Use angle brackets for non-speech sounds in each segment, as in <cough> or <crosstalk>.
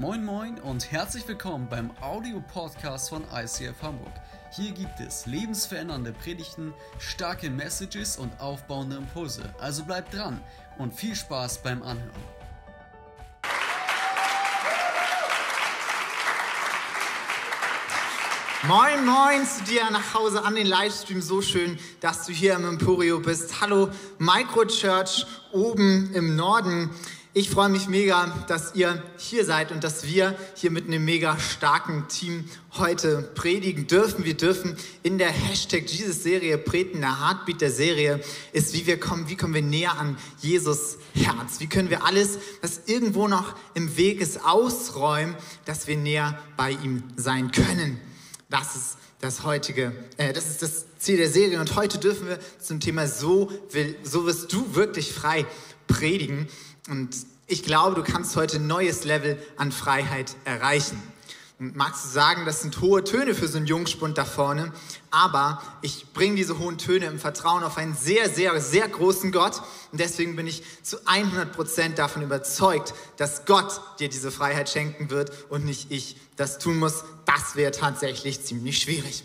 Moin Moin und herzlich willkommen beim Audio-Podcast von ICF Hamburg. Hier gibt es lebensverändernde Predigten, starke Messages und aufbauende Impulse. Also bleibt dran und viel Spaß beim Anhören. Moin, moin zu dir nach Hause an den Livestream. So schön, dass du hier im Emporio bist. Hallo, Microchurch oben im Norden. Ich freue mich mega, dass ihr hier seid und dass wir hier mit einem mega starken Team heute predigen dürfen. Wir dürfen in der Hashtag Jesus-Serie predigen. Der Heartbeat der Serie ist, wie wir kommen, wie kommen wir näher an Jesus Herz? Wie können wir alles, was irgendwo noch im Weg ist, ausräumen, dass wir näher bei ihm sein können? Das ist das heutige, äh, das ist das Ziel der Serie. Und heute dürfen wir zum Thema so will, so wirst du wirklich frei predigen. Und ich glaube, du kannst heute ein neues Level an Freiheit erreichen. Und magst du sagen, das sind hohe Töne für so einen Jungspund da vorne, aber ich bringe diese hohen Töne im Vertrauen auf einen sehr, sehr, sehr großen Gott. Und deswegen bin ich zu 100 Prozent davon überzeugt, dass Gott dir diese Freiheit schenken wird und nicht ich das tun muss. Das wäre tatsächlich ziemlich schwierig.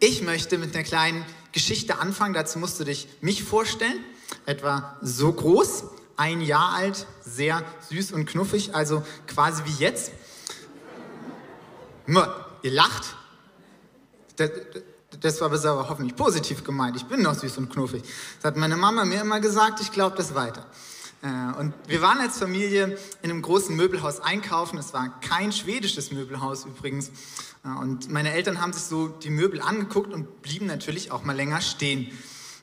Ich möchte mit einer kleinen Geschichte anfangen. Dazu musst du dich mich vorstellen. Etwa so groß ein Jahr alt, sehr süß und knuffig, also quasi wie jetzt. Ihr lacht. Das, das war aber hoffentlich positiv gemeint. Ich bin noch süß und knuffig. Das hat meine Mama mir immer gesagt, ich glaube das weiter. Äh, und wir waren als Familie in einem großen Möbelhaus einkaufen. Es war kein schwedisches Möbelhaus übrigens. Äh, und meine Eltern haben sich so die Möbel angeguckt und blieben natürlich auch mal länger stehen.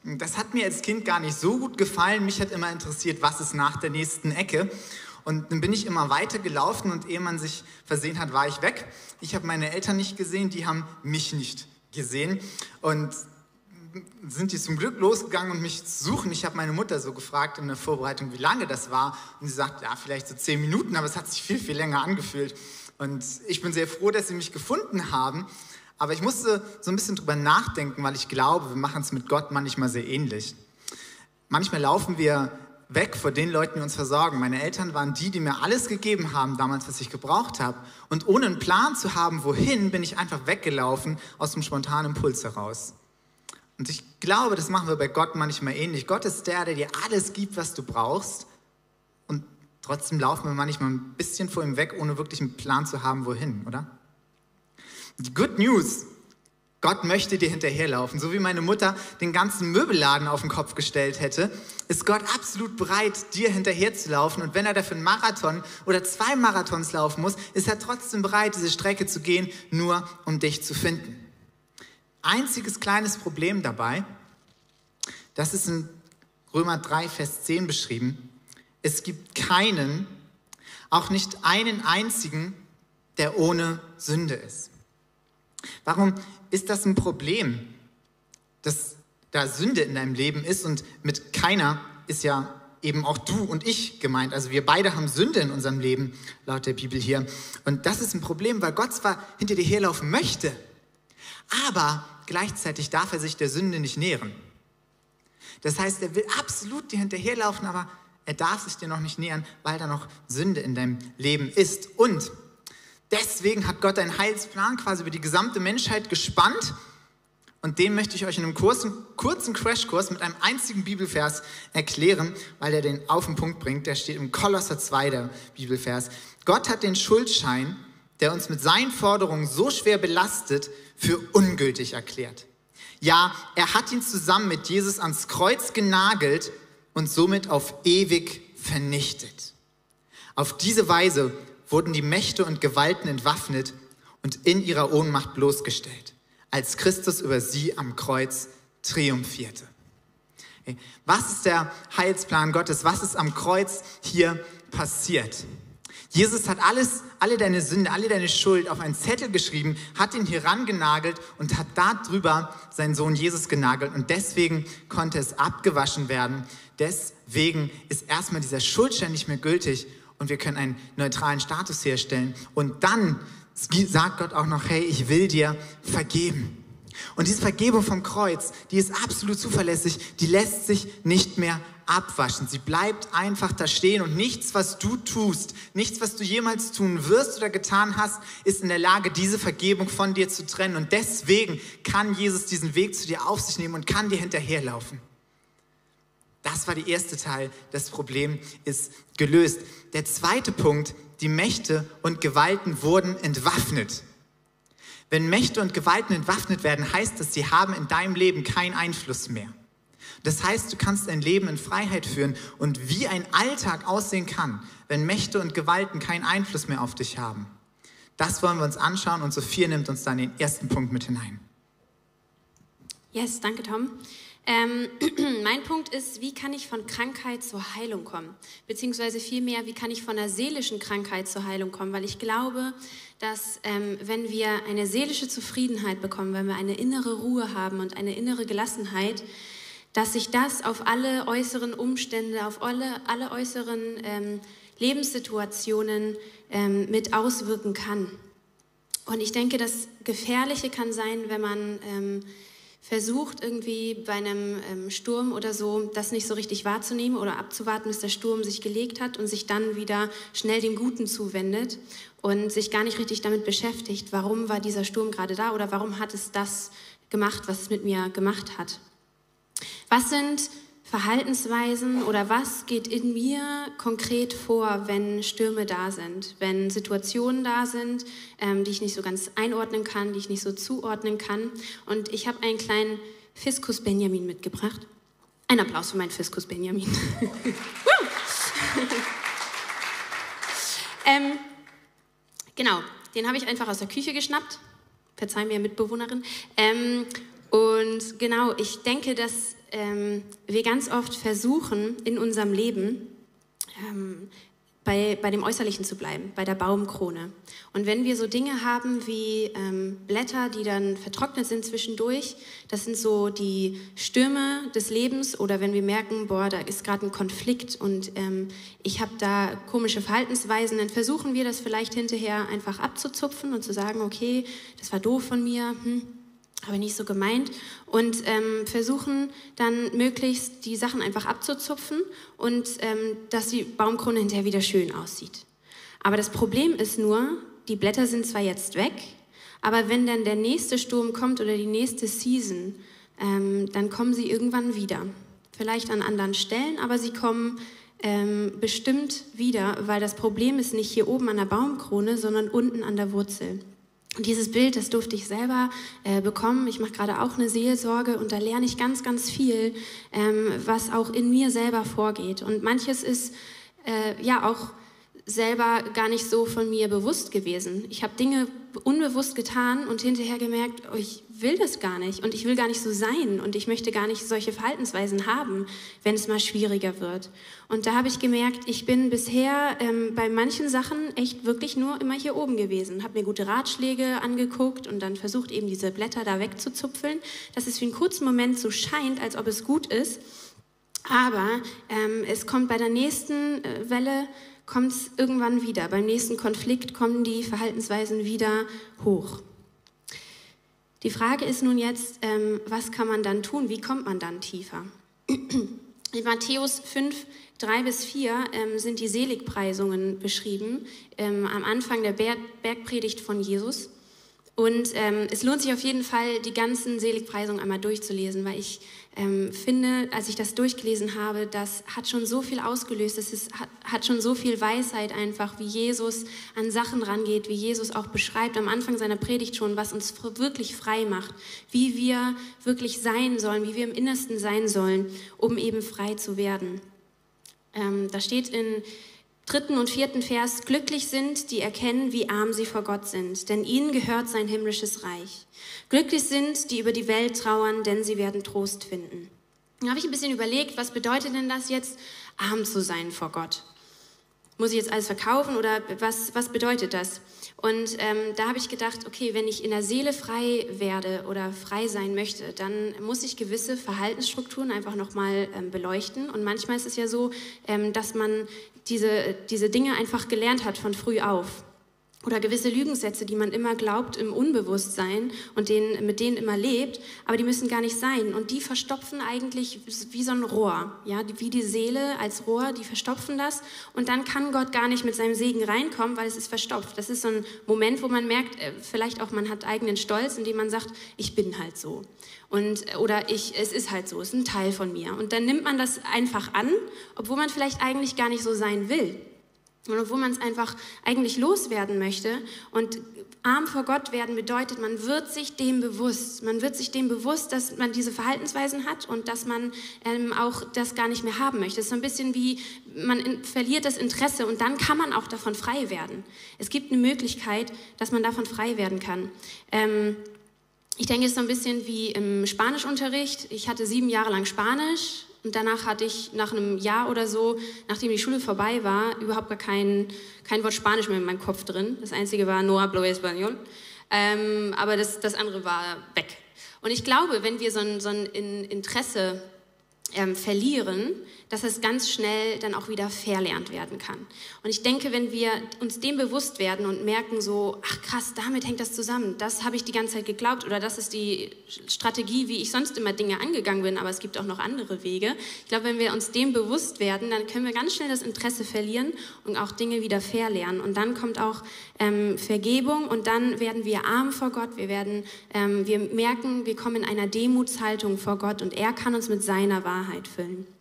Das hat mir als Kind gar nicht so gut gefallen. Mich hat immer interessiert, was ist nach der nächsten Ecke. Und dann bin ich immer weiter gelaufen und ehe man sich versehen hat, war ich weg. Ich habe meine Eltern nicht gesehen, die haben mich nicht gesehen. Und sind die zum Glück losgegangen und mich suchen. Ich habe meine Mutter so gefragt in der Vorbereitung, wie lange das war. Und sie sagt, ja, vielleicht so zehn Minuten, aber es hat sich viel, viel länger angefühlt. Und ich bin sehr froh, dass sie mich gefunden haben. Aber ich musste so ein bisschen drüber nachdenken, weil ich glaube, wir machen es mit Gott manchmal sehr ähnlich. Manchmal laufen wir weg vor den Leuten, die uns versorgen. Meine Eltern waren die, die mir alles gegeben haben, damals, was ich gebraucht habe. Und ohne einen Plan zu haben, wohin, bin ich einfach weggelaufen aus dem spontanen Impuls heraus. Und ich glaube, das machen wir bei Gott manchmal ähnlich. Gott ist der, der dir alles gibt, was du brauchst. Und trotzdem laufen wir manchmal ein bisschen vor ihm weg, ohne wirklich einen Plan zu haben, wohin, oder? Good News, Gott möchte dir hinterherlaufen. So wie meine Mutter den ganzen Möbelladen auf den Kopf gestellt hätte, ist Gott absolut bereit, dir hinterherzulaufen. Und wenn er dafür einen Marathon oder zwei Marathons laufen muss, ist er trotzdem bereit, diese Strecke zu gehen, nur um dich zu finden. Einziges kleines Problem dabei, das ist in Römer 3, Vers 10 beschrieben. Es gibt keinen, auch nicht einen einzigen, der ohne Sünde ist. Warum ist das ein Problem, dass da Sünde in deinem Leben ist und mit keiner ist ja eben auch du und ich gemeint. Also wir beide haben Sünde in unserem Leben, laut der Bibel hier. Und das ist ein Problem, weil Gott zwar hinter dir herlaufen möchte, aber gleichzeitig darf er sich der Sünde nicht nähern. Das heißt, er will absolut dir hinterherlaufen, aber er darf sich dir noch nicht nähern, weil da noch Sünde in deinem Leben ist. Und Deswegen hat Gott einen Heilsplan quasi über die gesamte Menschheit gespannt. Und den möchte ich euch in einem kurzen, kurzen Crashkurs mit einem einzigen Bibelvers erklären, weil er den auf den Punkt bringt. Der steht im Kolosser 2, der Bibelvers. Gott hat den Schuldschein, der uns mit seinen Forderungen so schwer belastet, für ungültig erklärt. Ja, er hat ihn zusammen mit Jesus ans Kreuz genagelt und somit auf ewig vernichtet. Auf diese Weise wurden die Mächte und Gewalten entwaffnet und in ihrer Ohnmacht bloßgestellt, als Christus über sie am Kreuz triumphierte. Was ist der Heilsplan Gottes? Was ist am Kreuz hier passiert? Jesus hat alles, alle deine Sünde, alle deine Schuld auf einen Zettel geschrieben, hat ihn hier rangenagelt und hat darüber seinen Sohn Jesus genagelt. Und deswegen konnte es abgewaschen werden. Deswegen ist erstmal dieser Schuldschein nicht mehr gültig und wir können einen neutralen Status herstellen. Und dann sagt Gott auch noch, hey, ich will dir vergeben. Und diese Vergebung vom Kreuz, die ist absolut zuverlässig, die lässt sich nicht mehr abwaschen. Sie bleibt einfach da stehen und nichts, was du tust, nichts, was du jemals tun wirst oder getan hast, ist in der Lage, diese Vergebung von dir zu trennen. Und deswegen kann Jesus diesen Weg zu dir auf sich nehmen und kann dir hinterherlaufen. Das war der erste Teil. Das Problem ist gelöst. Der zweite Punkt, die Mächte und Gewalten wurden entwaffnet. Wenn Mächte und Gewalten entwaffnet werden, heißt das, sie haben in deinem Leben keinen Einfluss mehr. Das heißt, du kannst dein Leben in Freiheit führen und wie ein Alltag aussehen kann, wenn Mächte und Gewalten keinen Einfluss mehr auf dich haben. Das wollen wir uns anschauen und Sophia nimmt uns dann den ersten Punkt mit hinein. Yes, danke Tom. Ähm, <clears throat> mein Punkt ist, wie kann ich von Krankheit zur Heilung kommen? Beziehungsweise vielmehr, wie kann ich von einer seelischen Krankheit zur Heilung kommen? Weil ich glaube, dass ähm, wenn wir eine seelische Zufriedenheit bekommen, wenn wir eine innere Ruhe haben und eine innere Gelassenheit, dass sich das auf alle äußeren Umstände, auf alle, alle äußeren ähm, Lebenssituationen ähm, mit auswirken kann. Und ich denke, das Gefährliche kann sein, wenn man ähm, versucht, irgendwie bei einem ähm, Sturm oder so das nicht so richtig wahrzunehmen oder abzuwarten, bis der Sturm sich gelegt hat und sich dann wieder schnell dem Guten zuwendet und sich gar nicht richtig damit beschäftigt, warum war dieser Sturm gerade da oder warum hat es das gemacht, was es mit mir gemacht hat. Was sind Verhaltensweisen oder was geht in mir konkret vor, wenn Stürme da sind, wenn Situationen da sind, ähm, die ich nicht so ganz einordnen kann, die ich nicht so zuordnen kann. Und ich habe einen kleinen Fiskus Benjamin mitgebracht. Ein Applaus für meinen Fiskus Benjamin. <laughs> ähm, genau, den habe ich einfach aus der Küche geschnappt. Verzeih mir, Mitbewohnerin. Ähm, und genau, ich denke, dass ähm, wir ganz oft versuchen in unserem Leben ähm, bei, bei dem Äußerlichen zu bleiben, bei der Baumkrone. Und wenn wir so Dinge haben wie ähm, Blätter, die dann vertrocknet sind zwischendurch, das sind so die Stürme des Lebens oder wenn wir merken, boah, da ist gerade ein Konflikt und ähm, ich habe da komische Verhaltensweisen, dann versuchen wir das vielleicht hinterher einfach abzuzupfen und zu sagen, okay, das war doof von mir, hm, aber nicht so gemeint und ähm, versuchen dann möglichst die Sachen einfach abzuzupfen und ähm, dass die Baumkrone hinterher wieder schön aussieht. Aber das Problem ist nur, die Blätter sind zwar jetzt weg, aber wenn dann der nächste Sturm kommt oder die nächste Season, ähm, dann kommen sie irgendwann wieder. Vielleicht an anderen Stellen, aber sie kommen ähm, bestimmt wieder, weil das Problem ist nicht hier oben an der Baumkrone, sondern unten an der Wurzel. Dieses Bild, das durfte ich selber äh, bekommen. Ich mache gerade auch eine Seelsorge und da lerne ich ganz, ganz viel, ähm, was auch in mir selber vorgeht. Und manches ist äh, ja auch selber gar nicht so von mir bewusst gewesen. Ich habe Dinge unbewusst getan und hinterher gemerkt, oh, ich will das gar nicht und ich will gar nicht so sein und ich möchte gar nicht solche Verhaltensweisen haben, wenn es mal schwieriger wird. Und da habe ich gemerkt, ich bin bisher ähm, bei manchen Sachen echt wirklich nur immer hier oben gewesen, habe mir gute Ratschläge angeguckt und dann versucht eben diese Blätter da wegzuzupfeln, dass es für einen kurzen Moment so scheint, als ob es gut ist. Aber ähm, es kommt bei der nächsten äh, Welle kommt es irgendwann wieder. Beim nächsten Konflikt kommen die Verhaltensweisen wieder hoch. Die Frage ist nun jetzt, ähm, was kann man dann tun? Wie kommt man dann tiefer? In Matthäus 5, 3 bis 4 ähm, sind die Seligpreisungen beschrieben, ähm, am Anfang der Berg Bergpredigt von Jesus. Und ähm, es lohnt sich auf jeden Fall, die ganzen Seligpreisungen einmal durchzulesen, weil ich ähm, finde, als ich das durchgelesen habe, das hat schon so viel ausgelöst, es ist, hat, hat schon so viel Weisheit einfach, wie Jesus an Sachen rangeht, wie Jesus auch beschreibt am Anfang seiner Predigt schon, was uns wirklich frei macht, wie wir wirklich sein sollen, wie wir im Innersten sein sollen, um eben frei zu werden. Ähm, da steht in dritten und vierten Vers, glücklich sind, die erkennen, wie arm sie vor Gott sind, denn ihnen gehört sein himmlisches Reich. Glücklich sind, die über die Welt trauern, denn sie werden Trost finden. Da habe ich ein bisschen überlegt, was bedeutet denn das jetzt, arm zu sein vor Gott? Muss ich jetzt alles verkaufen oder was, was bedeutet das? Und ähm, da habe ich gedacht, okay, wenn ich in der Seele frei werde oder frei sein möchte, dann muss ich gewisse Verhaltensstrukturen einfach nochmal ähm, beleuchten. Und manchmal ist es ja so, ähm, dass man diese, diese Dinge einfach gelernt hat von früh auf. Oder gewisse Lügensätze, die man immer glaubt im Unbewusstsein und denen, mit denen immer lebt, aber die müssen gar nicht sein. Und die verstopfen eigentlich wie so ein Rohr, ja, wie die Seele als Rohr, die verstopfen das. Und dann kann Gott gar nicht mit seinem Segen reinkommen, weil es ist verstopft. Das ist so ein Moment, wo man merkt, äh, vielleicht auch man hat eigenen Stolz, indem man sagt, ich bin halt so. Und, äh, oder ich, es ist halt so, es ist ein Teil von mir. Und dann nimmt man das einfach an, obwohl man vielleicht eigentlich gar nicht so sein will und obwohl man es einfach eigentlich loswerden möchte. Und arm vor Gott werden bedeutet, man wird sich dem bewusst. Man wird sich dem bewusst, dass man diese Verhaltensweisen hat und dass man ähm, auch das gar nicht mehr haben möchte. Es ist so ein bisschen wie, man in, verliert das Interesse und dann kann man auch davon frei werden. Es gibt eine Möglichkeit, dass man davon frei werden kann. Ähm, ich denke, es ist so ein bisschen wie im Spanischunterricht. Ich hatte sieben Jahre lang Spanisch und danach hatte ich nach einem Jahr oder so, nachdem die Schule vorbei war, überhaupt gar kein, kein Wort Spanisch mehr in meinem Kopf drin. Das einzige war No hablo español. Ähm, aber das, das andere war weg. Und ich glaube, wenn wir so ein, so ein Interesse ähm, verlieren, dass es ganz schnell dann auch wieder verlernt werden kann. Und ich denke, wenn wir uns dem bewusst werden und merken so, ach krass, damit hängt das zusammen, das habe ich die ganze Zeit geglaubt oder das ist die Strategie, wie ich sonst immer Dinge angegangen bin, aber es gibt auch noch andere Wege. Ich glaube, wenn wir uns dem bewusst werden, dann können wir ganz schnell das Interesse verlieren und auch Dinge wieder verlernen. Und dann kommt auch ähm, Vergebung und dann werden wir arm vor Gott, wir werden, ähm, wir merken, wir kommen in einer Demutshaltung vor Gott und er kann uns mit seiner Wahrheit füllen.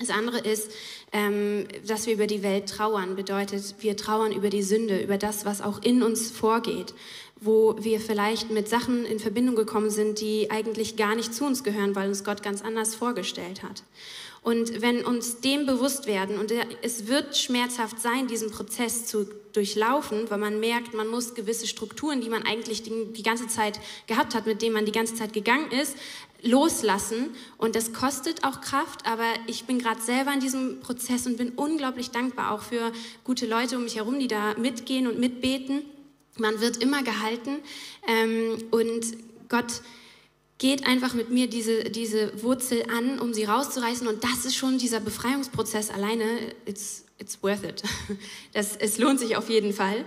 Das andere ist, ähm, dass wir über die Welt trauern. Bedeutet, wir trauern über die Sünde, über das, was auch in uns vorgeht, wo wir vielleicht mit Sachen in Verbindung gekommen sind, die eigentlich gar nicht zu uns gehören, weil uns Gott ganz anders vorgestellt hat. Und wenn uns dem bewusst werden, und es wird schmerzhaft sein, diesen Prozess zu durchlaufen, weil man merkt, man muss gewisse Strukturen, die man eigentlich die, ganze Zeit gehabt hat, mit denen man die ganze Zeit gegangen ist, loslassen. Und das kostet auch Kraft, aber ich bin gerade selber in diesem Prozess und bin unglaublich dankbar auch für gute Leute um mich herum, die da mitgehen und mitbeten. Man wird immer gehalten ähm, und Gott geht einfach mit mir diese, diese Wurzel an, um sie rauszureißen. Und das ist schon dieser Befreiungsprozess alleine. It's, it's worth it. <laughs> Das, es lohnt sich auf jeden Fall.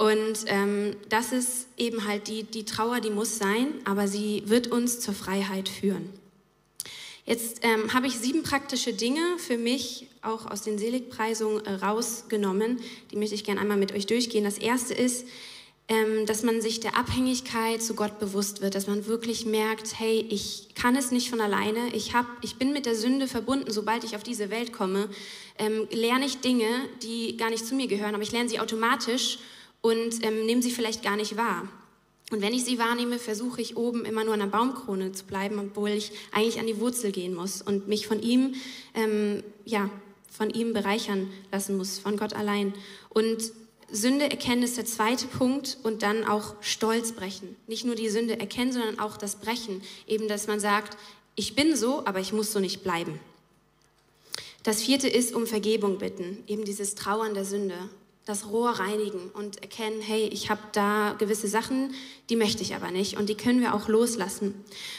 Und ähm, das ist eben halt die, die Trauer, die muss sein, aber sie wird uns zur Freiheit führen. Jetzt ähm, habe ich sieben praktische Dinge für mich auch aus den Seligpreisungen äh, rausgenommen. Die möchte ich gerne einmal mit euch durchgehen. Das erste ist, ähm, dass man sich der Abhängigkeit zu Gott bewusst wird, dass man wirklich merkt, hey, ich kann es nicht von alleine, ich, hab, ich bin mit der Sünde verbunden, sobald ich auf diese Welt komme, ähm, lerne ich Dinge, die gar nicht zu mir gehören, aber ich lerne sie automatisch und ähm, nehme sie vielleicht gar nicht wahr. Und wenn ich sie wahrnehme, versuche ich oben immer nur an der Baumkrone zu bleiben, obwohl ich eigentlich an die Wurzel gehen muss und mich von ihm, ähm, ja, von ihm bereichern lassen muss, von Gott allein. Und Sünde erkennen ist der zweite Punkt und dann auch Stolz brechen. Nicht nur die Sünde erkennen, sondern auch das Brechen. Eben, dass man sagt, ich bin so, aber ich muss so nicht bleiben. Das vierte ist um Vergebung bitten, eben dieses Trauern der Sünde, das Rohr reinigen und erkennen, hey, ich habe da gewisse Sachen, die möchte ich aber nicht und die können wir auch loslassen.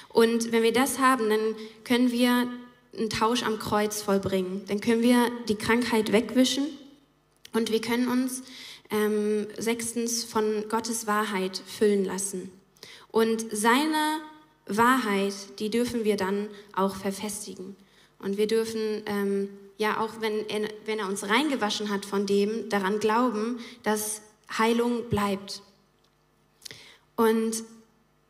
Und wenn wir das haben, dann können wir einen Tausch am Kreuz vollbringen. Dann können wir die Krankheit wegwischen und wir können uns ähm, sechstens von Gottes Wahrheit füllen lassen. Und seine Wahrheit, die dürfen wir dann auch verfestigen. Und wir dürfen, ähm, ja, auch wenn er, wenn er uns reingewaschen hat von dem, daran glauben, dass Heilung bleibt. Und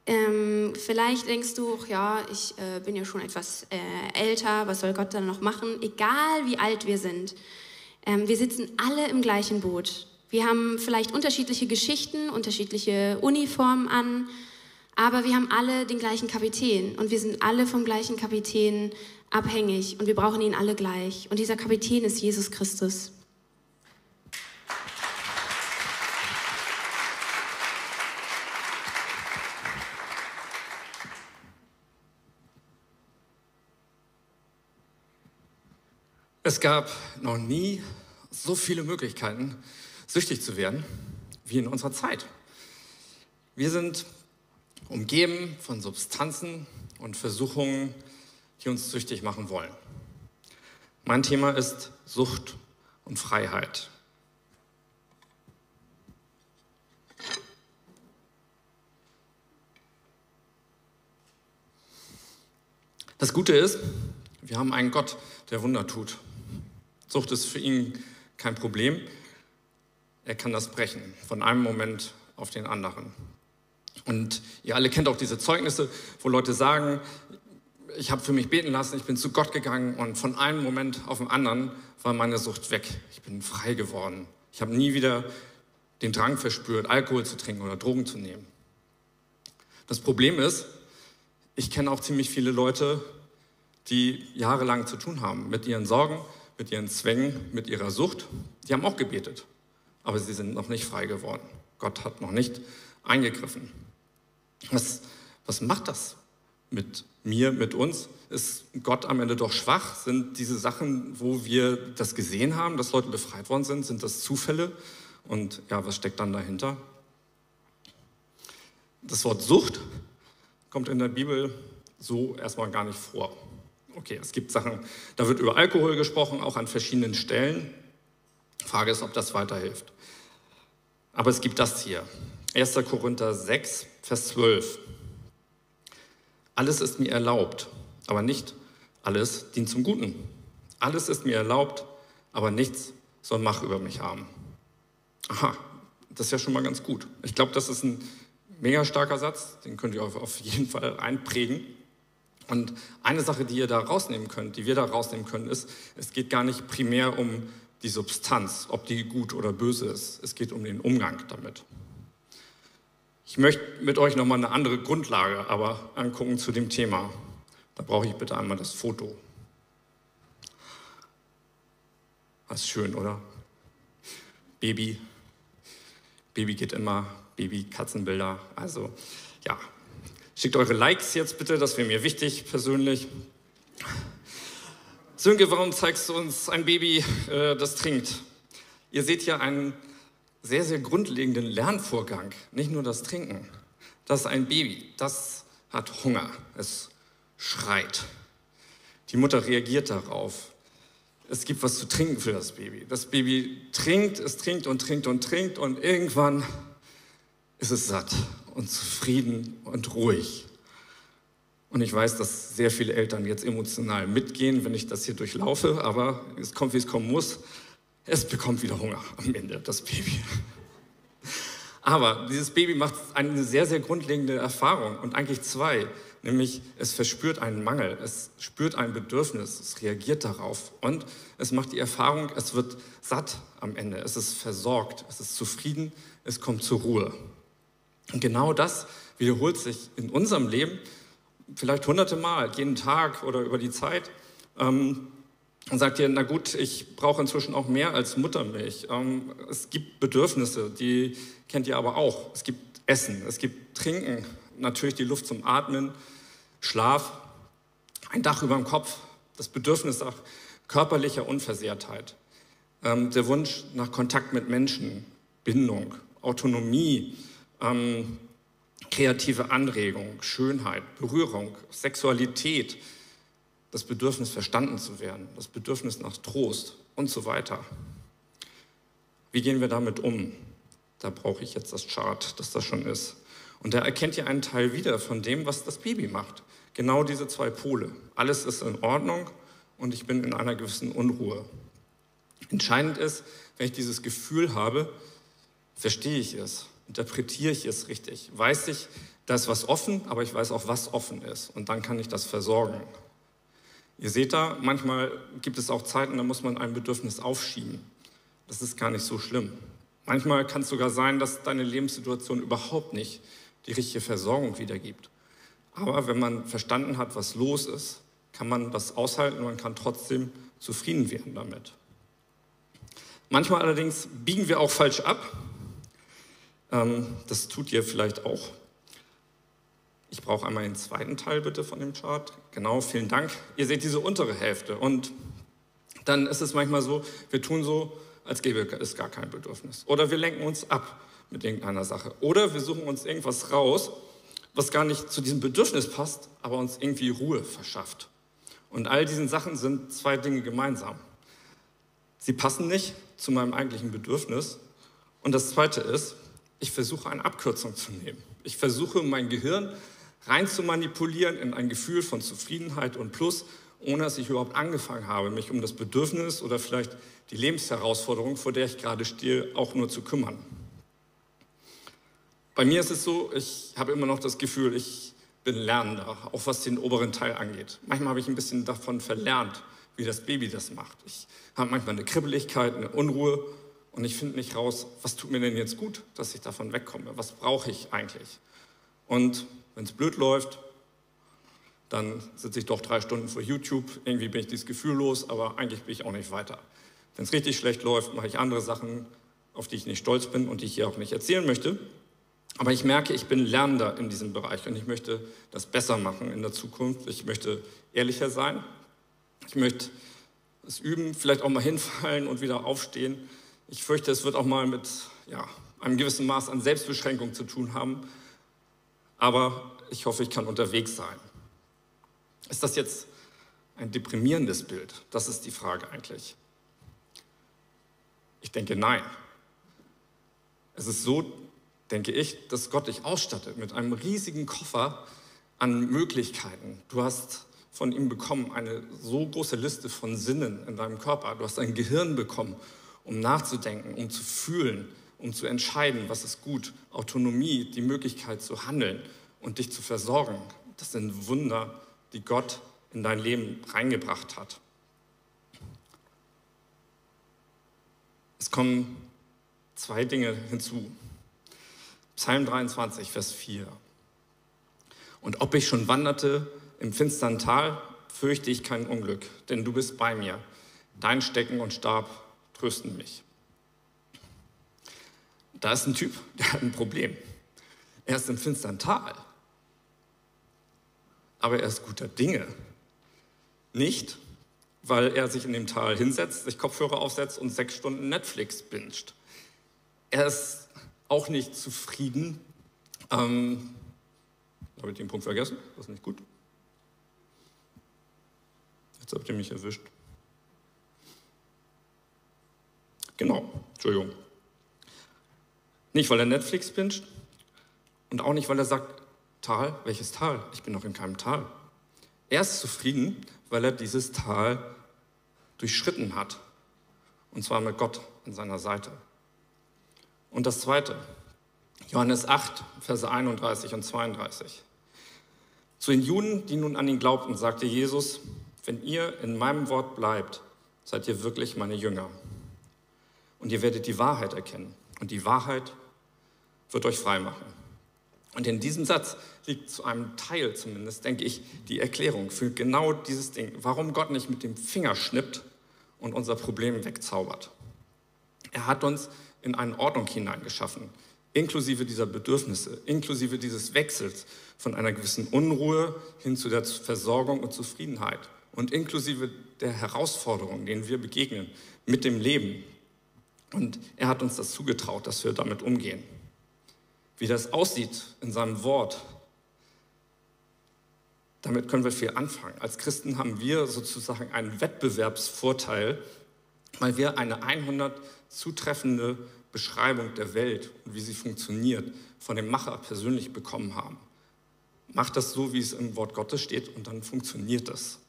ähm, vielleicht denkst du, ja, ich äh, bin ja schon etwas äh, älter, was soll Gott dann noch machen? Egal wie alt wir sind, ähm, wir sitzen alle im gleichen Boot. Wir haben vielleicht unterschiedliche Geschichten, unterschiedliche Uniformen an, aber wir haben alle den gleichen Kapitän und wir sind alle vom gleichen Kapitän abhängig und wir brauchen ihn alle gleich. Und dieser Kapitän ist Jesus Christus. Es gab noch nie so viele Möglichkeiten, süchtig zu werden, wie in unserer Zeit. Wir sind umgeben von Substanzen und Versuchungen, die uns süchtig machen wollen. Mein Thema ist Sucht und Freiheit. Das Gute ist, wir haben einen Gott, der Wunder tut. Sucht ist für ihn kein Problem. Er kann das brechen, von einem Moment auf den anderen. Und ihr alle kennt auch diese Zeugnisse, wo Leute sagen, ich habe für mich beten lassen, ich bin zu Gott gegangen und von einem Moment auf den anderen war meine Sucht weg. Ich bin frei geworden. Ich habe nie wieder den Drang verspürt, Alkohol zu trinken oder Drogen zu nehmen. Das Problem ist, ich kenne auch ziemlich viele Leute, die jahrelang zu tun haben mit ihren Sorgen, mit ihren Zwängen, mit ihrer Sucht. Die haben auch gebetet, aber sie sind noch nicht frei geworden. Gott hat noch nicht eingegriffen. Was, was macht das mit mir, mit uns? Ist Gott am Ende doch schwach? Sind diese Sachen, wo wir das gesehen haben, dass Leute befreit worden sind, sind das Zufälle? Und ja, was steckt dann dahinter? Das Wort Sucht kommt in der Bibel so erstmal gar nicht vor. Okay, es gibt Sachen, da wird über Alkohol gesprochen, auch an verschiedenen Stellen. Frage ist, ob das weiterhilft. Aber es gibt das hier. 1. Korinther 6, Vers 12. Alles ist mir erlaubt, aber nicht alles dient zum Guten. Alles ist mir erlaubt, aber nichts soll Macht über mich haben. Aha, das ist ja schon mal ganz gut. Ich glaube, das ist ein mega starker Satz, den könnt ihr auf jeden Fall einprägen. Und eine Sache, die ihr da rausnehmen könnt, die wir da rausnehmen können, ist, es geht gar nicht primär um die Substanz, ob die gut oder böse ist. Es geht um den Umgang damit. Ich möchte mit euch nochmal eine andere Grundlage aber angucken zu dem Thema. Da brauche ich bitte einmal das Foto. Das ist schön, oder? Baby. Baby geht immer. Baby-Katzenbilder. Also ja, schickt eure Likes jetzt bitte, das wäre mir wichtig persönlich. Sönke, warum zeigst du uns ein Baby, äh, das trinkt? Ihr seht hier einen sehr, sehr grundlegenden Lernvorgang, nicht nur das Trinken. Das ist ein Baby, das hat Hunger, es schreit. Die Mutter reagiert darauf. Es gibt was zu trinken für das Baby. Das Baby trinkt, es trinkt und trinkt und trinkt und irgendwann ist es satt und zufrieden und ruhig. Und ich weiß, dass sehr viele Eltern jetzt emotional mitgehen, wenn ich das hier durchlaufe, aber es kommt, wie es kommen muss. Es bekommt wieder Hunger am Ende, das Baby. Aber dieses Baby macht eine sehr, sehr grundlegende Erfahrung und eigentlich zwei, nämlich es verspürt einen Mangel, es spürt ein Bedürfnis, es reagiert darauf und es macht die Erfahrung, es wird satt am Ende, es ist versorgt, es ist zufrieden, es kommt zur Ruhe. Und genau das wiederholt sich in unserem Leben vielleicht hunderte Mal, jeden Tag oder über die Zeit. Ähm, und sagt ihr, na gut, ich brauche inzwischen auch mehr als Muttermilch. Ähm, es gibt Bedürfnisse, die kennt ihr aber auch. Es gibt Essen, es gibt Trinken, natürlich die Luft zum Atmen, Schlaf, ein Dach über dem Kopf, das Bedürfnis nach körperlicher Unversehrtheit, ähm, der Wunsch nach Kontakt mit Menschen, Bindung, Autonomie, ähm, kreative Anregung, Schönheit, Berührung, Sexualität, das Bedürfnis verstanden zu werden, das Bedürfnis nach Trost und so weiter. Wie gehen wir damit um? Da brauche ich jetzt das Chart, dass das schon ist. Und da erkennt ihr einen Teil wieder von dem, was das Baby macht. Genau diese zwei Pole. Alles ist in Ordnung und ich bin in einer gewissen Unruhe. Entscheidend ist, wenn ich dieses Gefühl habe, verstehe ich es interpretiere ich es richtig? Weiß ich, da ist was offen, aber ich weiß auch, was offen ist. Und dann kann ich das versorgen. Ihr seht da, manchmal gibt es auch Zeiten, da muss man ein Bedürfnis aufschieben. Das ist gar nicht so schlimm. Manchmal kann es sogar sein, dass deine Lebenssituation überhaupt nicht die richtige Versorgung wiedergibt. Aber wenn man verstanden hat, was los ist, kann man das aushalten und man kann trotzdem zufrieden werden damit. Manchmal allerdings biegen wir auch falsch ab ähm, das tut ihr vielleicht auch. Ich brauche einmal den zweiten Teil bitte von dem Chart. Genau, vielen Dank. Ihr seht diese untere Hälfte. Und dann ist es manchmal so, wir tun so, als gäbe es gar kein Bedürfnis. Oder wir lenken uns ab mit irgendeiner Sache. Oder wir suchen uns irgendwas raus, was gar nicht zu diesem Bedürfnis passt, aber uns irgendwie Ruhe verschafft. Und all diesen Sachen sind zwei Dinge gemeinsam. Sie passen nicht zu meinem eigentlichen Bedürfnis. Und das Zweite ist, ich versuche eine Abkürzung zu nehmen. Ich versuche mein Gehirn rein zu manipulieren in ein Gefühl von Zufriedenheit und Plus, ohne dass ich überhaupt angefangen habe, mich um das Bedürfnis oder vielleicht die Lebensherausforderung, vor der ich gerade stehe, auch nur zu kümmern. Bei mir ist es so, ich habe immer noch das Gefühl, ich bin Lernender, auch was den oberen Teil angeht. Manchmal habe ich ein bisschen davon verlernt, wie das Baby das macht. Ich habe manchmal eine Kribbeligkeit, eine Unruhe und ich finde nicht raus, was tut mir denn jetzt gut, dass ich davon wegkomme? Was brauche ich eigentlich? Und wenn es blöd läuft, dann sitze ich doch drei Stunden vor YouTube. Irgendwie bin ich dieses Gefühl los, aber eigentlich bin ich auch nicht weiter. Wenn es richtig schlecht läuft, mache ich andere Sachen, auf die ich nicht stolz bin und die ich hier auch nicht erzählen möchte. Aber ich merke, ich bin Lernender in diesem Bereich und ich möchte das besser machen in der Zukunft. Ich möchte ehrlicher sein. Ich möchte es üben, vielleicht auch mal <laughs> hinfallen und wieder aufstehen. Ich fürchte, es wird auch mal mit ja, einem gewissen Maß an Selbstbeschränkung zu tun haben. Aber ich hoffe, ich kann unterwegs sein. Ist das jetzt ein deprimierendes Bild? Das ist die Frage eigentlich. Ich denke nein. Es ist so, denke ich, dass Gott dich ausstattet mit einem riesigen Koffer an Möglichkeiten. Du hast von ihm bekommen eine so große Liste von Sinnen in deinem Körper. Du hast ein Gehirn bekommen, um nachzudenken, um zu fühlen, um zu entscheiden, was ist gut. Autonomie, die Möglichkeit zu handeln und dich zu versorgen. Das sind Wunder, die Gott in dein Leben reingebracht hat. Es kommen zwei Dinge hinzu. Psalm 23, Vers 4. Und ob ich schon wanderte im finstern Tal, fürchte ich kein Unglück, denn du bist bei mir. Dein Stecken und Stab trösten mich. Da ist ein Typ, <laughs> der hat ein Problem. Er ist im finstern Tal. Aber er ist guter Dinge. Nicht, weil er sich in dem Tal hinsetzt, sich Kopfhörer aufsetzt und sechs Stunden Netflix binscht. Er ist auch nicht zufrieden. Ähm, habe ich den Punkt vergessen? Das ist nicht gut. Jetzt habt ihr mich erwischt. Genau, Entschuldigung. Nicht, weil er Netflix pinscht und auch nicht, weil er sagt, Tal, welches Tal? Ich bin noch in keinem Tal. Er ist zufrieden, weil er dieses Tal durchschritten hat. Und zwar mit Gott an seiner Seite. Und das Zweite, Johannes 8, Verse 31 und 32. Zu den Juden, die nun an ihn glaubten, sagte Jesus, wenn ihr in meinem Wort bleibt, seid ihr wirklich meine Jünger. Und ihr werdet die Wahrheit erkennen. Und die Wahrheit wird euch frei machen. Und in diesem Satz liegt zu einem Teil zumindest, denke ich, die Erklärung für genau dieses Ding, warum Gott nicht mit dem Finger schnippt und unser Problem wegzaubert. Er hat uns in eine Ordnung hineingeschaffen, inklusive dieser Bedürfnisse, inklusive dieses Wechsels von einer gewissen Unruhe hin zu der Versorgung und Zufriedenheit und inklusive der Herausforderungen, denen wir begegnen mit dem Leben. Und er hat uns das zugetraut, dass wir damit umgehen. Wie das aussieht in seinem Wort, damit können wir viel anfangen. Als Christen haben wir sozusagen einen Wettbewerbsvorteil, weil wir eine 100 zutreffende Beschreibung der Welt und wie sie funktioniert von dem Macher persönlich bekommen haben. Macht das so, wie es im Wort Gottes steht und dann funktioniert das.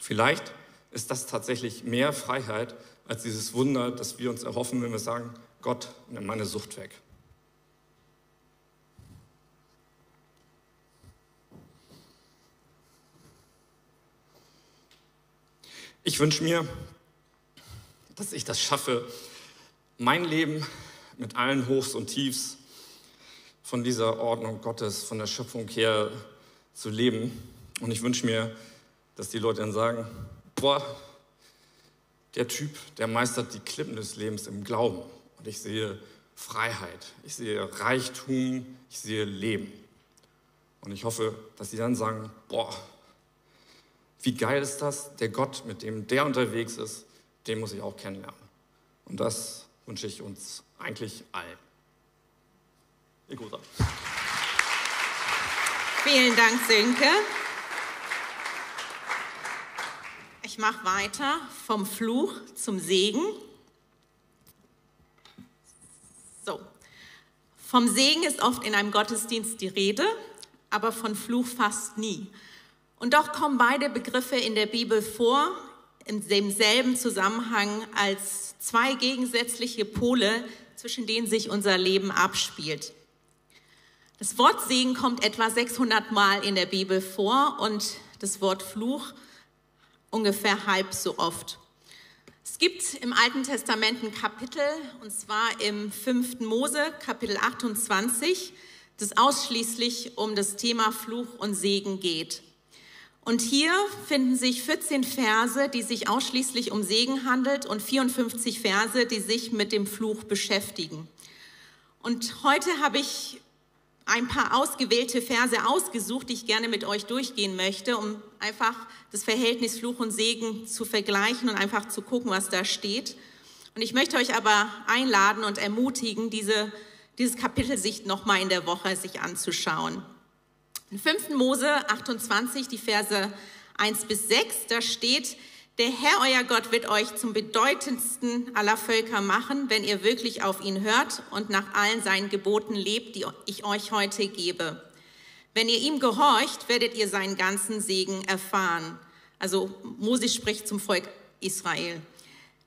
Vielleicht ist das tatsächlich mehr Freiheit als dieses Wunder, das wir uns erhoffen, wenn wir sagen, Gott, nimm meine Sucht weg. Ich wünsche mir, dass ich das schaffe, mein Leben mit allen Hochs und Tiefs von dieser Ordnung Gottes, von der Schöpfung her zu leben. Und ich wünsche mir, dass die Leute dann sagen, boah, der Typ, der meistert die Klippen des Lebens im Glauben. Und ich sehe Freiheit, ich sehe Reichtum, ich sehe Leben. Und ich hoffe, dass sie dann sagen, boah, wie geil ist das? Der Gott, mit dem der unterwegs ist, den muss ich auch kennenlernen. Und das wünsche ich uns eigentlich allen. Igusa. Vielen Dank, Sönke. Ich mache weiter vom Fluch zum Segen. So. Vom Segen ist oft in einem Gottesdienst die Rede, aber von Fluch fast nie. Und doch kommen beide Begriffe in der Bibel vor, in demselben Zusammenhang als zwei gegensätzliche Pole, zwischen denen sich unser Leben abspielt. Das Wort Segen kommt etwa 600 Mal in der Bibel vor und das Wort Fluch ungefähr halb so oft. Es gibt im Alten Testament ein Kapitel, und zwar im 5. Mose, Kapitel 28, das ausschließlich um das Thema Fluch und Segen geht. Und hier finden sich 14 Verse, die sich ausschließlich um Segen handelt und 54 Verse, die sich mit dem Fluch beschäftigen. Und heute habe ich ein paar ausgewählte Verse ausgesucht, die ich gerne mit euch durchgehen möchte, um einfach das Verhältnis Fluch und Segen zu vergleichen und einfach zu gucken, was da steht. Und ich möchte euch aber einladen und ermutigen, diese, dieses Kapitel sich nochmal in der Woche sich anzuschauen. In 5. Mose 28, die Verse 1 bis 6, da steht, der Herr, euer Gott, wird euch zum bedeutendsten aller Völker machen, wenn ihr wirklich auf ihn hört und nach allen seinen Geboten lebt, die ich euch heute gebe. Wenn ihr ihm gehorcht, werdet ihr seinen ganzen Segen erfahren. Also Mose spricht zum Volk Israel.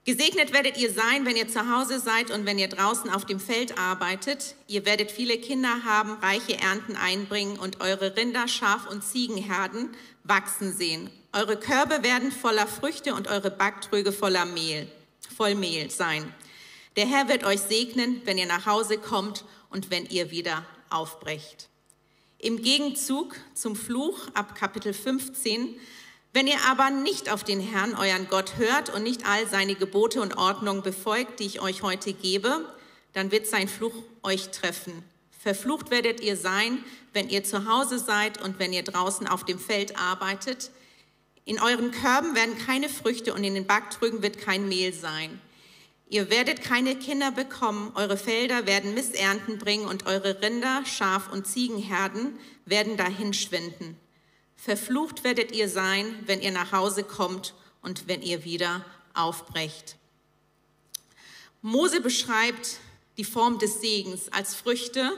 Gesegnet werdet ihr sein, wenn ihr zu Hause seid und wenn ihr draußen auf dem Feld arbeitet. Ihr werdet viele Kinder haben, reiche Ernten einbringen und eure Rinder, Schaf und Ziegenherden wachsen sehen. Eure Körbe werden voller Früchte und eure Backtröge voller Mehl, voll Mehl sein. Der Herr wird euch segnen, wenn ihr nach Hause kommt und wenn ihr wieder aufbrecht. Im Gegenzug zum Fluch ab Kapitel 15 wenn ihr aber nicht auf den Herrn, euren Gott, hört und nicht all seine Gebote und Ordnungen befolgt, die ich euch heute gebe, dann wird sein Fluch euch treffen. Verflucht werdet ihr sein, wenn ihr zu Hause seid und wenn ihr draußen auf dem Feld arbeitet. In euren Körben werden keine Früchte und in den Backtrügen wird kein Mehl sein. Ihr werdet keine Kinder bekommen, eure Felder werden Missernten bringen und eure Rinder, Schaf und Ziegenherden werden dahin schwinden. Verflucht werdet ihr sein, wenn ihr nach Hause kommt und wenn ihr wieder aufbrecht. Mose beschreibt die Form des Segens als Früchte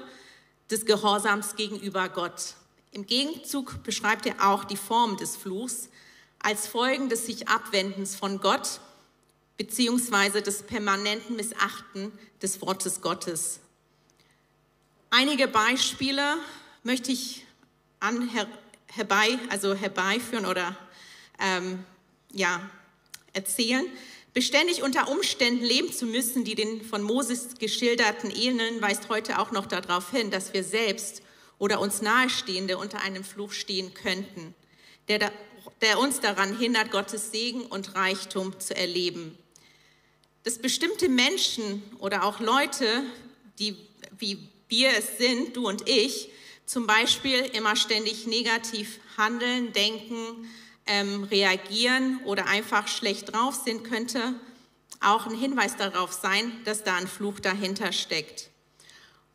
des Gehorsams gegenüber Gott. Im Gegenzug beschreibt er auch die Form des Fluchs als Folgen des sich Abwendens von Gott beziehungsweise des permanenten Missachten des Wortes Gottes. Einige Beispiele möchte ich an, herbei, also herbeiführen oder ähm, ja, erzählen. Beständig unter Umständen leben zu müssen, die den von Moses geschilderten ähneln, weist heute auch noch darauf hin, dass wir selbst oder uns Nahestehende unter einem Fluch stehen könnten, der, da, der uns daran hindert, Gottes Segen und Reichtum zu erleben. Dass bestimmte Menschen oder auch Leute, die wie wir es sind, du und ich, zum Beispiel immer ständig negativ handeln, denken, ähm, reagieren oder einfach schlecht drauf sind, könnte auch ein Hinweis darauf sein, dass da ein Fluch dahinter steckt.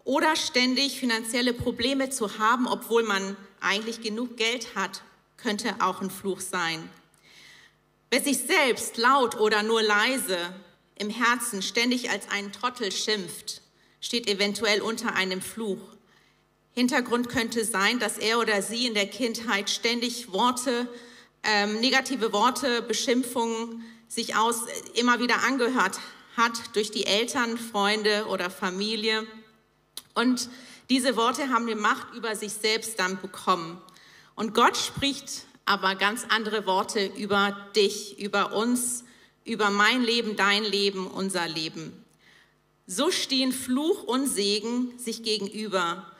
Oder ständig finanzielle Probleme zu haben, obwohl man eigentlich genug Geld hat, könnte auch ein Fluch sein. Wer sich selbst laut oder nur leise im Herzen ständig als einen Trottel schimpft, steht eventuell unter einem Fluch. Hintergrund könnte sein, dass er oder sie in der Kindheit ständig Worte, ähm, negative Worte, Beschimpfungen sich aus, immer wieder angehört hat durch die Eltern, Freunde oder Familie. Und diese Worte haben die Macht über sich selbst dann bekommen. Und Gott spricht aber ganz andere Worte über dich, über uns, über mein Leben, dein Leben, unser Leben. So stehen Fluch und Segen sich gegenüber.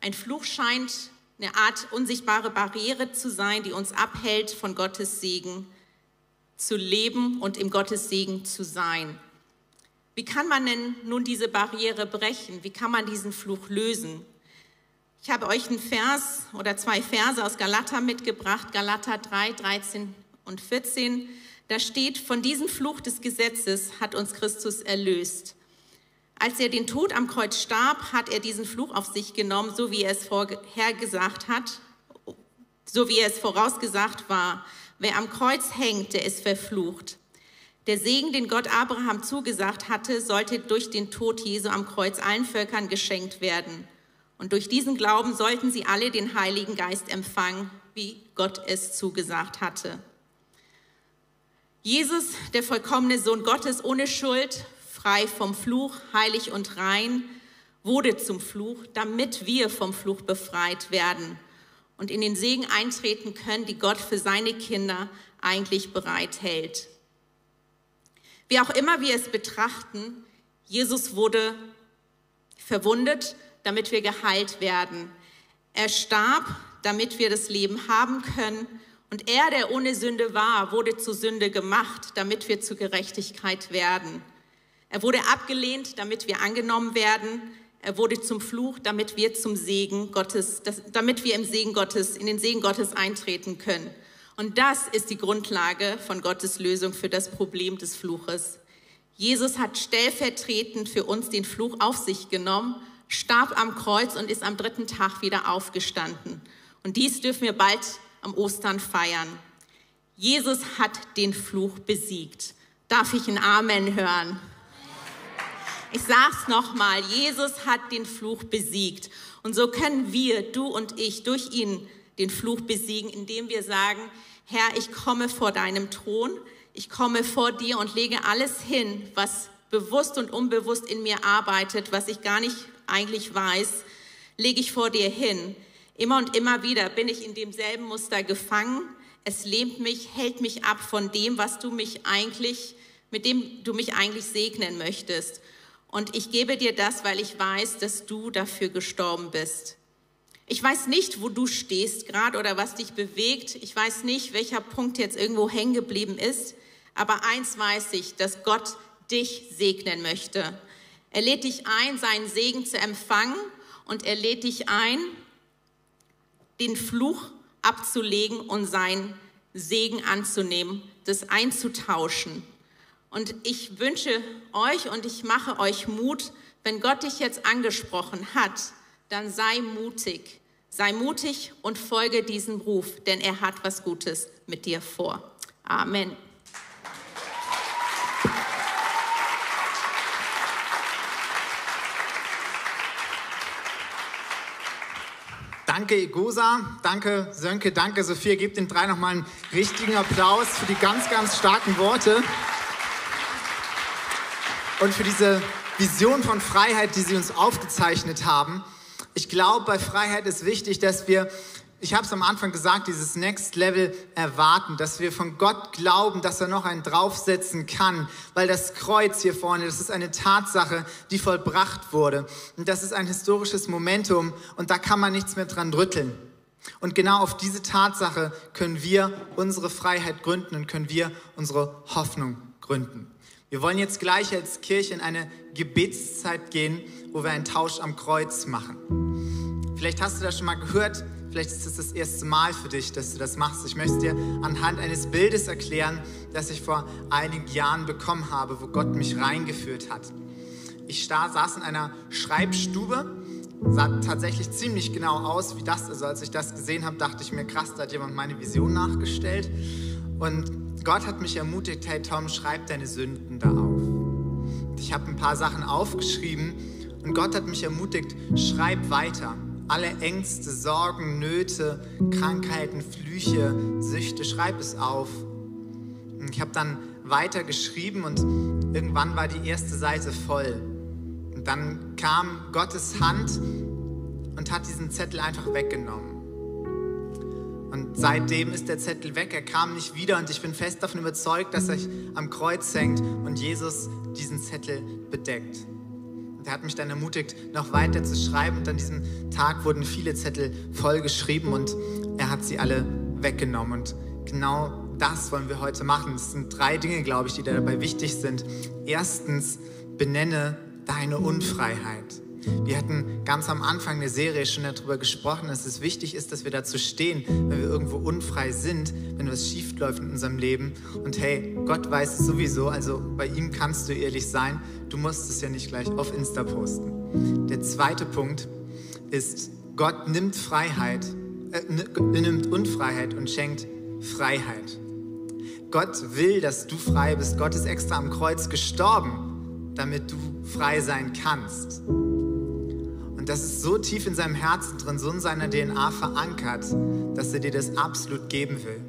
Ein Fluch scheint eine Art unsichtbare Barriere zu sein, die uns abhält, von Gottes Segen zu leben und im Gottes Segen zu sein. Wie kann man denn nun diese Barriere brechen? Wie kann man diesen Fluch lösen? Ich habe euch einen Vers oder zwei Verse aus Galater mitgebracht, Galater 3, 13 und 14. Da steht, von diesem Fluch des Gesetzes hat uns Christus erlöst. Als er den Tod am Kreuz starb, hat er diesen Fluch auf sich genommen, so wie er es vorhergesagt hat, so wie er es vorausgesagt war. Wer am Kreuz hängt, der ist verflucht. Der Segen, den Gott Abraham zugesagt hatte, sollte durch den Tod Jesu am Kreuz allen Völkern geschenkt werden. Und durch diesen Glauben sollten sie alle den Heiligen Geist empfangen, wie Gott es zugesagt hatte. Jesus, der vollkommene Sohn Gottes ohne Schuld, frei vom Fluch, heilig und rein, wurde zum Fluch, damit wir vom Fluch befreit werden und in den Segen eintreten können, die Gott für seine Kinder eigentlich bereithält. Wie auch immer wir es betrachten, Jesus wurde verwundet, damit wir geheilt werden. Er starb, damit wir das Leben haben können. Und er, der ohne Sünde war, wurde zu Sünde gemacht, damit wir zu Gerechtigkeit werden. Er wurde abgelehnt, damit wir angenommen werden. Er wurde zum Fluch, damit wir zum Segen Gottes, damit wir im Segen Gottes, in den Segen Gottes eintreten können. Und das ist die Grundlage von Gottes Lösung für das Problem des Fluches. Jesus hat stellvertretend für uns den Fluch auf sich genommen, starb am Kreuz und ist am dritten Tag wieder aufgestanden. Und dies dürfen wir bald am Ostern feiern. Jesus hat den Fluch besiegt. Darf ich ein Amen hören? Ich sag's nochmal, Jesus hat den Fluch besiegt. Und so können wir, du und ich, durch ihn den Fluch besiegen, indem wir sagen, Herr, ich komme vor deinem Thron, ich komme vor dir und lege alles hin, was bewusst und unbewusst in mir arbeitet, was ich gar nicht eigentlich weiß, lege ich vor dir hin. Immer und immer wieder bin ich in demselben Muster gefangen. Es lähmt mich, hält mich ab von dem, was du mich eigentlich, mit dem du mich eigentlich segnen möchtest. Und ich gebe dir das, weil ich weiß, dass du dafür gestorben bist. Ich weiß nicht, wo du stehst gerade oder was dich bewegt. Ich weiß nicht, welcher Punkt jetzt irgendwo hängen geblieben ist. Aber eins weiß ich, dass Gott dich segnen möchte. Er lädt dich ein, seinen Segen zu empfangen und er lädt dich ein, den Fluch abzulegen und seinen Segen anzunehmen, das einzutauschen. Und ich wünsche euch und ich mache euch Mut, wenn Gott dich jetzt angesprochen hat, dann sei mutig. Sei mutig und folge diesem Ruf, denn er hat was Gutes mit dir vor. Amen. Danke Igosa, danke Sönke, danke Sophia. Gebt den drei nochmal einen richtigen Applaus für die ganz, ganz starken Worte und für diese Vision von Freiheit, die sie uns aufgezeichnet haben. Ich glaube, bei Freiheit ist wichtig, dass wir ich habe es am Anfang gesagt, dieses Next Level erwarten, dass wir von Gott glauben, dass er noch einen draufsetzen kann, weil das Kreuz hier vorne, das ist eine Tatsache, die vollbracht wurde. Und das ist ein historisches Momentum und da kann man nichts mehr dran rütteln. Und genau auf diese Tatsache können wir unsere Freiheit gründen und können wir unsere Hoffnung gründen. Wir wollen jetzt gleich als Kirche in eine Gebetszeit gehen, wo wir einen Tausch am Kreuz machen. Vielleicht hast du das schon mal gehört, Vielleicht ist es das erste Mal für dich, dass du das machst. Ich möchte dir anhand eines Bildes erklären, das ich vor einigen Jahren bekommen habe, wo Gott mich reingeführt hat. Ich saß in einer Schreibstube, sah tatsächlich ziemlich genau aus wie das. Also als ich das gesehen habe, dachte ich mir, krass, da hat jemand meine Vision nachgestellt. Und Gott hat mich ermutigt, hey Tom, schreib deine Sünden da auf. Ich habe ein paar Sachen aufgeschrieben und Gott hat mich ermutigt, schreib weiter alle Ängste, Sorgen, Nöte, Krankheiten, Flüche, Süchte, schreib es auf. Und ich habe dann weiter geschrieben und irgendwann war die erste Seite voll. Und dann kam Gottes Hand und hat diesen Zettel einfach weggenommen. Und seitdem ist der Zettel weg, er kam nicht wieder und ich bin fest davon überzeugt, dass er am Kreuz hängt und Jesus diesen Zettel bedeckt. Und er hat mich dann ermutigt, noch weiter zu schreiben. Und an diesem Tag wurden viele Zettel vollgeschrieben und er hat sie alle weggenommen. Und genau das wollen wir heute machen. Es sind drei Dinge, glaube ich, die dabei wichtig sind. Erstens, benenne deine Unfreiheit. Wir hatten ganz am Anfang der Serie schon darüber gesprochen, dass es wichtig ist, dass wir dazu stehen, wenn wir irgendwo unfrei sind, wenn was schief läuft in unserem Leben. Und hey, Gott weiß es sowieso, also bei ihm kannst du ehrlich sein. Du musst es ja nicht gleich auf Insta posten. Der zweite Punkt ist, Gott nimmt Freiheit, äh, nimmt Unfreiheit und schenkt Freiheit. Gott will, dass du frei bist. Gott ist extra am Kreuz gestorben, damit du frei sein kannst das ist so tief in seinem Herzen drin, so in seiner DNA verankert, dass er dir das absolut geben will.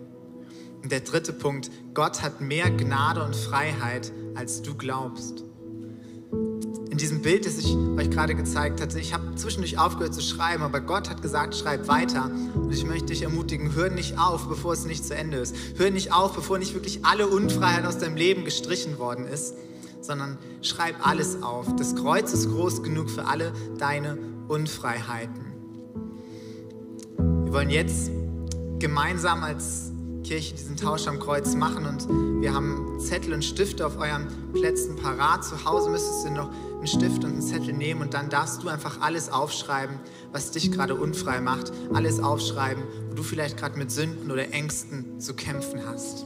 Und der dritte Punkt, Gott hat mehr Gnade und Freiheit, als du glaubst. In diesem Bild, das ich euch gerade gezeigt hatte, ich habe zwischendurch aufgehört zu schreiben, aber Gott hat gesagt, schreib weiter. Und ich möchte dich ermutigen, hör nicht auf, bevor es nicht zu Ende ist. Hör nicht auf, bevor nicht wirklich alle Unfreiheit aus deinem Leben gestrichen worden ist, sondern schreib alles auf. Das Kreuz ist groß genug für alle deine Unfreiheiten. Wir wollen jetzt gemeinsam als Kirche diesen Tausch am Kreuz machen und wir haben Zettel und Stifte auf euren Plätzen parat. Zu Hause müsstest du noch einen Stift und einen Zettel nehmen und dann darfst du einfach alles aufschreiben, was dich gerade unfrei macht. Alles aufschreiben, wo du vielleicht gerade mit Sünden oder Ängsten zu kämpfen hast.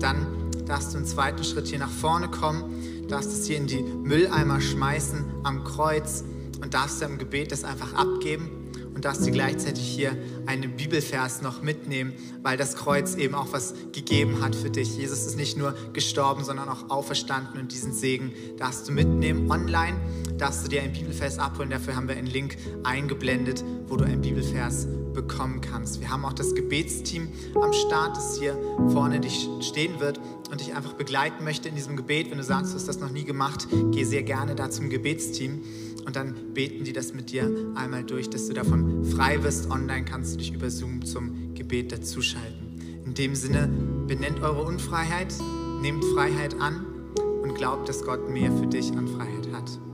Dann darfst du im zweiten Schritt hier nach vorne kommen, darfst es hier in die Mülleimer schmeißen am Kreuz und darfst du im Gebet das einfach abgeben und darfst dir gleichzeitig hier einen Bibelvers noch mitnehmen, weil das Kreuz eben auch was gegeben hat für dich. Jesus ist nicht nur gestorben, sondern auch auferstanden und diesen Segen darfst du mitnehmen. Online darfst du dir ein Bibelvers abholen. Dafür haben wir einen Link eingeblendet, wo du einen Bibelvers bekommen kannst. Wir haben auch das Gebetsteam am Start, das hier vorne dich stehen wird und dich einfach begleiten möchte in diesem Gebet. Wenn du sagst, du hast das noch nie gemacht, geh sehr gerne da zum Gebetsteam und dann beten die das mit dir einmal durch, dass du davon frei wirst. Online kannst du dich über Zoom zum Gebet dazuschalten. In dem Sinne, benennt eure Unfreiheit, nehmt Freiheit an und glaubt, dass Gott mehr für dich an Freiheit hat.